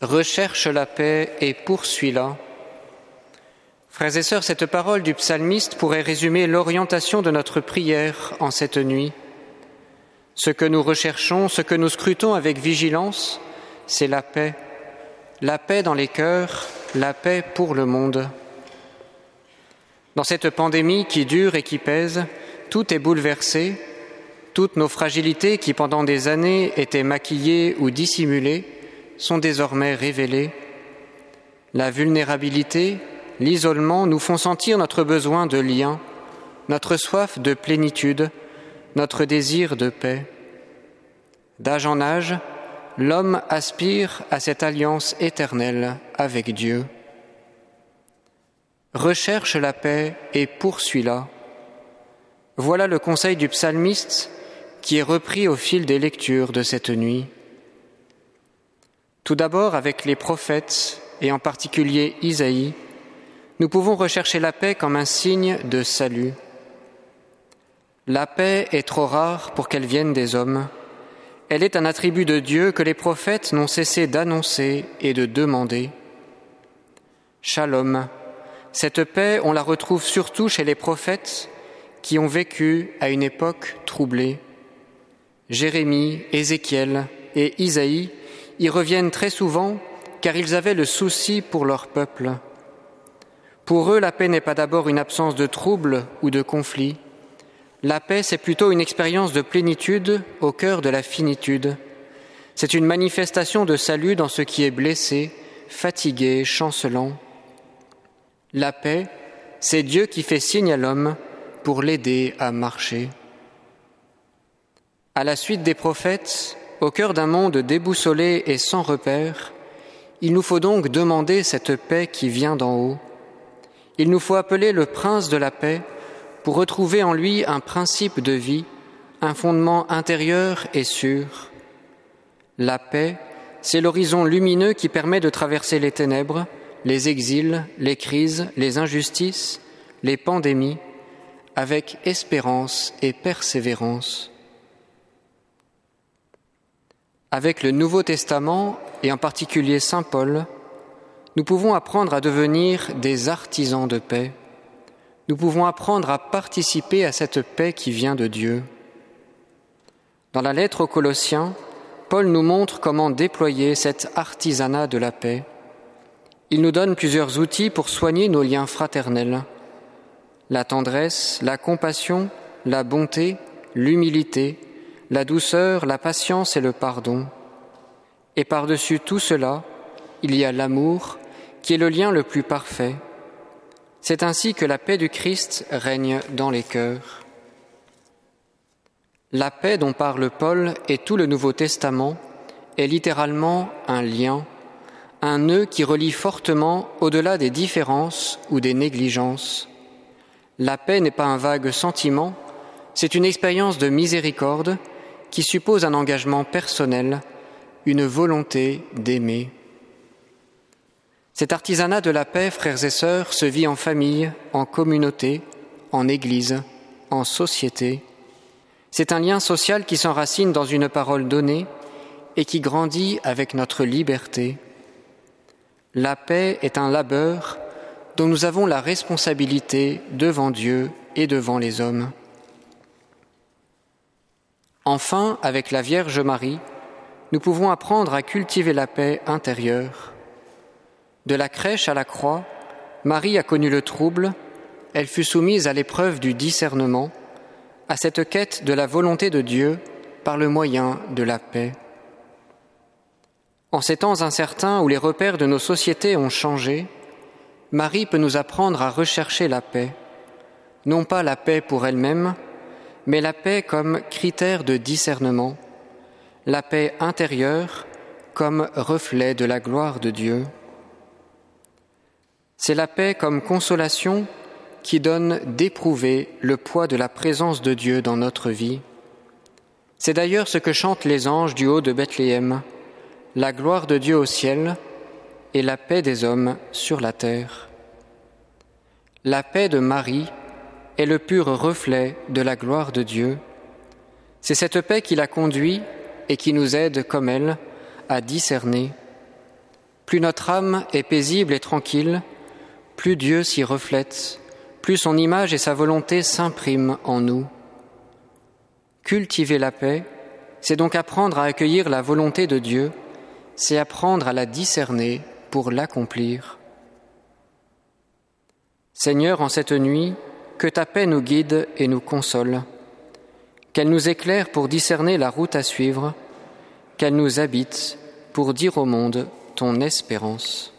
Recherche la paix et poursuis-la. Frères et sœurs, cette parole du psalmiste pourrait résumer l'orientation de notre prière en cette nuit. Ce que nous recherchons, ce que nous scrutons avec vigilance, c'est la paix. La paix dans les cœurs, la paix pour le monde. Dans cette pandémie qui dure et qui pèse, tout est bouleversé, toutes nos fragilités qui pendant des années étaient maquillées ou dissimulées sont désormais révélées. La vulnérabilité, l'isolement nous font sentir notre besoin de lien, notre soif de plénitude, notre désir de paix. D'âge en âge, l'homme aspire à cette alliance éternelle avec Dieu. Recherche la paix et poursuis-la. Voilà le conseil du psalmiste qui est repris au fil des lectures de cette nuit. Tout d'abord avec les prophètes et en particulier Isaïe, nous pouvons rechercher la paix comme un signe de salut. La paix est trop rare pour qu'elle vienne des hommes. Elle est un attribut de Dieu que les prophètes n'ont cessé d'annoncer et de demander. Shalom, cette paix, on la retrouve surtout chez les prophètes qui ont vécu à une époque troublée. Jérémie, Ézéchiel et Isaïe y reviennent très souvent car ils avaient le souci pour leur peuple. Pour eux, la paix n'est pas d'abord une absence de trouble ou de conflit. La paix, c'est plutôt une expérience de plénitude au cœur de la finitude. C'est une manifestation de salut dans ce qui est blessé, fatigué, chancelant. La paix, c'est Dieu qui fait signe à l'homme pour l'aider à marcher. À la suite des prophètes, au cœur d'un monde déboussolé et sans repère, il nous faut donc demander cette paix qui vient d'en haut. Il nous faut appeler le prince de la paix pour retrouver en lui un principe de vie, un fondement intérieur et sûr. La paix, c'est l'horizon lumineux qui permet de traverser les ténèbres, les exils, les crises, les injustices, les pandémies, avec espérance et persévérance. Avec le Nouveau Testament, et en particulier Saint Paul, nous pouvons apprendre à devenir des artisans de paix. Nous pouvons apprendre à participer à cette paix qui vient de Dieu. Dans la lettre aux Colossiens, Paul nous montre comment déployer cet artisanat de la paix. Il nous donne plusieurs outils pour soigner nos liens fraternels. La tendresse, la compassion, la bonté, l'humilité, la douceur, la patience et le pardon. Et par-dessus tout cela, il y a l'amour, qui est le lien le plus parfait. C'est ainsi que la paix du Christ règne dans les cœurs. La paix dont parle Paul et tout le Nouveau Testament est littéralement un lien un nœud qui relie fortement au-delà des différences ou des négligences. La paix n'est pas un vague sentiment, c'est une expérience de miséricorde qui suppose un engagement personnel, une volonté d'aimer. Cet artisanat de la paix, frères et sœurs, se vit en famille, en communauté, en Église, en société. C'est un lien social qui s'enracine dans une parole donnée et qui grandit avec notre liberté. La paix est un labeur dont nous avons la responsabilité devant Dieu et devant les hommes. Enfin, avec la Vierge Marie, nous pouvons apprendre à cultiver la paix intérieure. De la crèche à la croix, Marie a connu le trouble, elle fut soumise à l'épreuve du discernement, à cette quête de la volonté de Dieu par le moyen de la paix. En ces temps incertains où les repères de nos sociétés ont changé, Marie peut nous apprendre à rechercher la paix, non pas la paix pour elle-même, mais la paix comme critère de discernement, la paix intérieure comme reflet de la gloire de Dieu. C'est la paix comme consolation qui donne d'éprouver le poids de la présence de Dieu dans notre vie. C'est d'ailleurs ce que chantent les anges du haut de Bethléem la gloire de Dieu au ciel et la paix des hommes sur la terre. La paix de Marie est le pur reflet de la gloire de Dieu. C'est cette paix qui la conduit et qui nous aide, comme elle, à discerner. plus notre âme est paisible et tranquille, plus Dieu s'y reflète, plus son image et sa volonté s'impriment en nous. Cultiver la paix, c'est donc apprendre à accueillir la volonté de Dieu, c'est apprendre à la discerner pour l'accomplir. Seigneur, en cette nuit, que ta paix nous guide et nous console, qu'elle nous éclaire pour discerner la route à suivre, qu'elle nous habite pour dire au monde ton espérance.